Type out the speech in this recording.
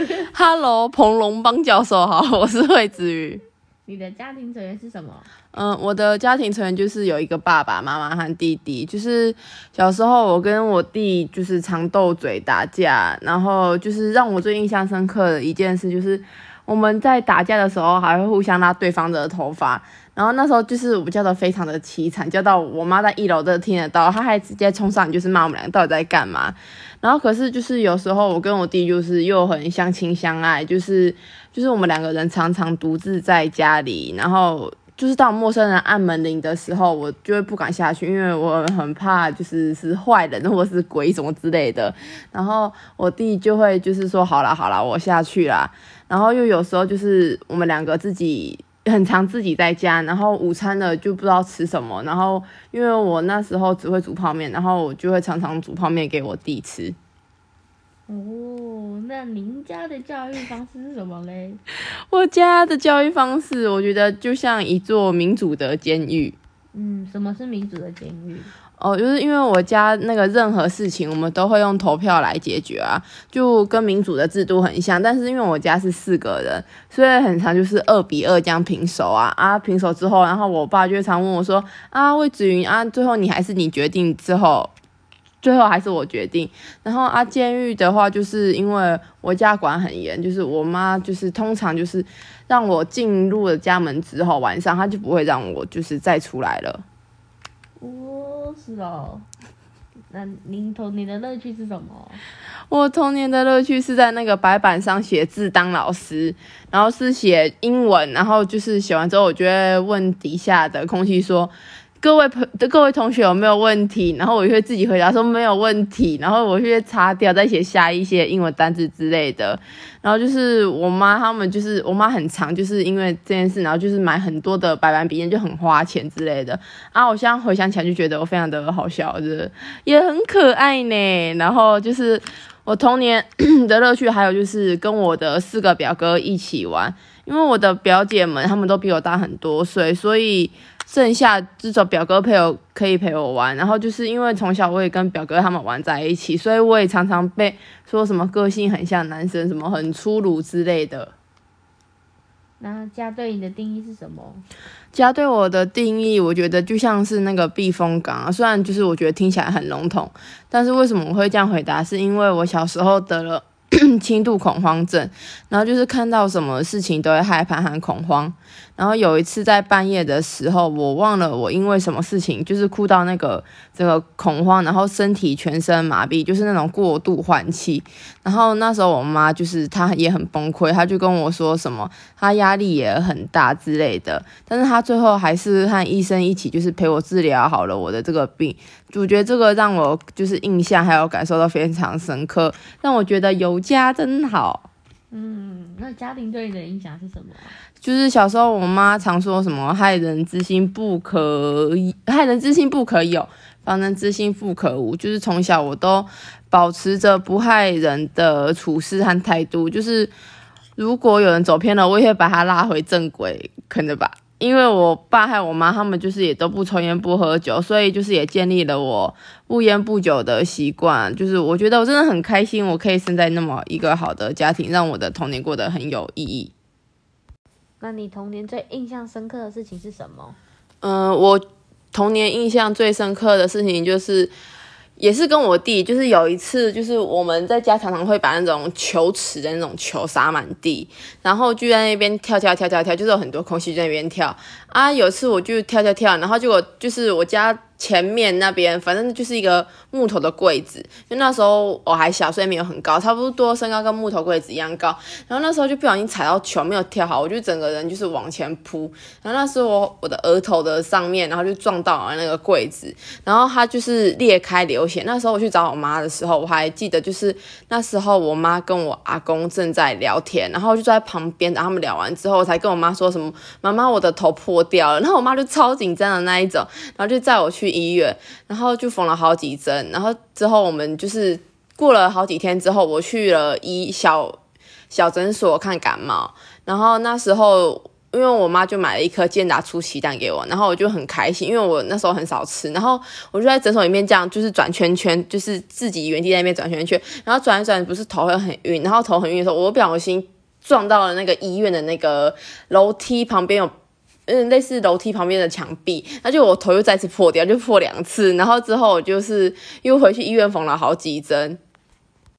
Hello，彭龙邦教授好，我是惠子瑜。你的家庭成员是什么？嗯，我的家庭成员就是有一个爸爸妈妈和弟弟。就是小时候我跟我弟就是常斗嘴打架，然后就是让我最印象深刻的一件事就是我们在打架的时候还会互相拉对方的头发。然后那时候就是我们叫的非常的凄惨，叫到我妈在一楼都听得到，她还直接冲上就是骂我们两个到底在干嘛。然后可是就是有时候我跟我弟就是又很相亲相爱，就是就是我们两个人常常独自在家里，然后就是到陌生人按门铃的时候，我就会不敢下去，因为我很怕就是是坏人或是鬼什么之类的。然后我弟就会就是说好啦好啦，我下去啦。然后又有时候就是我们两个自己。很常自己在家，然后午餐的就不知道吃什么，然后因为我那时候只会煮泡面，然后我就会常常煮泡面给我弟吃。哦，那您家的教育方式是什么嘞？我家的教育方式，我觉得就像一座民主的监狱。嗯，什么是民主的监狱？哦，就是因为我家那个任何事情，我们都会用投票来解决啊，就跟民主的制度很像。但是因为我家是四个人，所以很常就是二比二这样平手啊啊，平手之后，然后我爸就常问我说啊，魏子云啊，最后你还是你决定之后，最后还是我决定。然后啊，监狱的话，就是因为我家管很严，就是我妈就是通常就是让我进入了家门之后，晚上她就不会让我就是再出来了。哦，是哦。那您童年的乐趣是什么？我童年的乐趣是在那个白板上写字当老师，然后是写英文，然后就是写完之后，我就会问底下的空气说。各位朋的各位同学有没有问题？然后我就会自己回答说没有问题，然后我就会擦掉，再写下一些英文单词之类的。然后就是我妈他们就是我妈很长，就是因为这件事，然后就是买很多的白板笔，就很花钱之类的。啊，我现在回想起来就觉得我非常的好笑，就是也很可爱呢。然后就是我童年 的乐趣，还有就是跟我的四个表哥一起玩，因为我的表姐们他们都比我大很多岁，所以。剩下至少表哥陪我可以陪我玩，然后就是因为从小我也跟表哥他们玩在一起，所以我也常常被说什么个性很像男生，什么很粗鲁之类的。那家对你的定义是什么？家对我的定义，我觉得就像是那个避风港啊。虽然就是我觉得听起来很笼统，但是为什么我会这样回答？是因为我小时候得了 轻度恐慌症，然后就是看到什么事情都会害怕和恐慌。然后有一次在半夜的时候，我忘了我因为什么事情，就是哭到那个这个恐慌，然后身体全身麻痹，就是那种过度换气。然后那时候我妈就是她也很崩溃，她就跟我说什么她压力也很大之类的。但是她最后还是和医生一起就是陪我治疗好了我的这个病。我觉得这个让我就是印象还有感受到非常深刻，让我觉得有家真好。嗯，那家庭对你的影响是什么？就是小时候，我妈常说什么“害人之心不可害人之心不可有，防人之心不可无”。就是从小我都保持着不害人的处事和态度。就是如果有人走偏了，我也会把他拉回正轨，可能吧。因为我爸和我妈他们就是也都不抽烟不喝酒，所以就是也建立了我不烟不酒的习惯。就是我觉得我真的很开心，我可以生在那么一个好的家庭，让我的童年过得很有意义。那你童年最印象深刻的事情是什么？嗯，我童年印象最深刻的事情就是，也是跟我弟，就是有一次，就是我们在家常常会把那种球池的那种球撒满地，然后就在那边跳跳跳跳跳，就是有很多空隙在那边跳啊。有一次我就跳跳跳，然后结果就是我家。前面那边反正就是一个木头的柜子，因为那时候我还小，所以没有很高，差不多身高跟木头柜子一样高。然后那时候就不小心踩到球，没有跳好，我就整个人就是往前扑。然后那时候我我的额头的上面，然后就撞到了那个柜子，然后它就是裂开流血。那时候我去找我妈的时候，我还记得就是那时候我妈跟我阿公正在聊天，然后就在旁边，等他们聊完之后，我才跟我妈说什么：“妈妈，我的头破掉了。”然后我妈就超紧张的那一种，然后就载我去。去医院，然后就缝了好几针，然后之后我们就是过了好几天之后，我去了医小小诊所看感冒，然后那时候因为我妈就买了一颗健达出奇蛋给我，然后我就很开心，因为我那时候很少吃，然后我就在诊所里面这样就是转圈圈，就是自己原地在那边转圈圈，然后转一转不是头会很晕，然后头很晕的时候，我不小心撞到了那个医院的那个楼梯旁边有。嗯，类似楼梯旁边的墙壁，那就我头又再次破掉，就破两次，然后之后我就是又回去医院缝了好几针，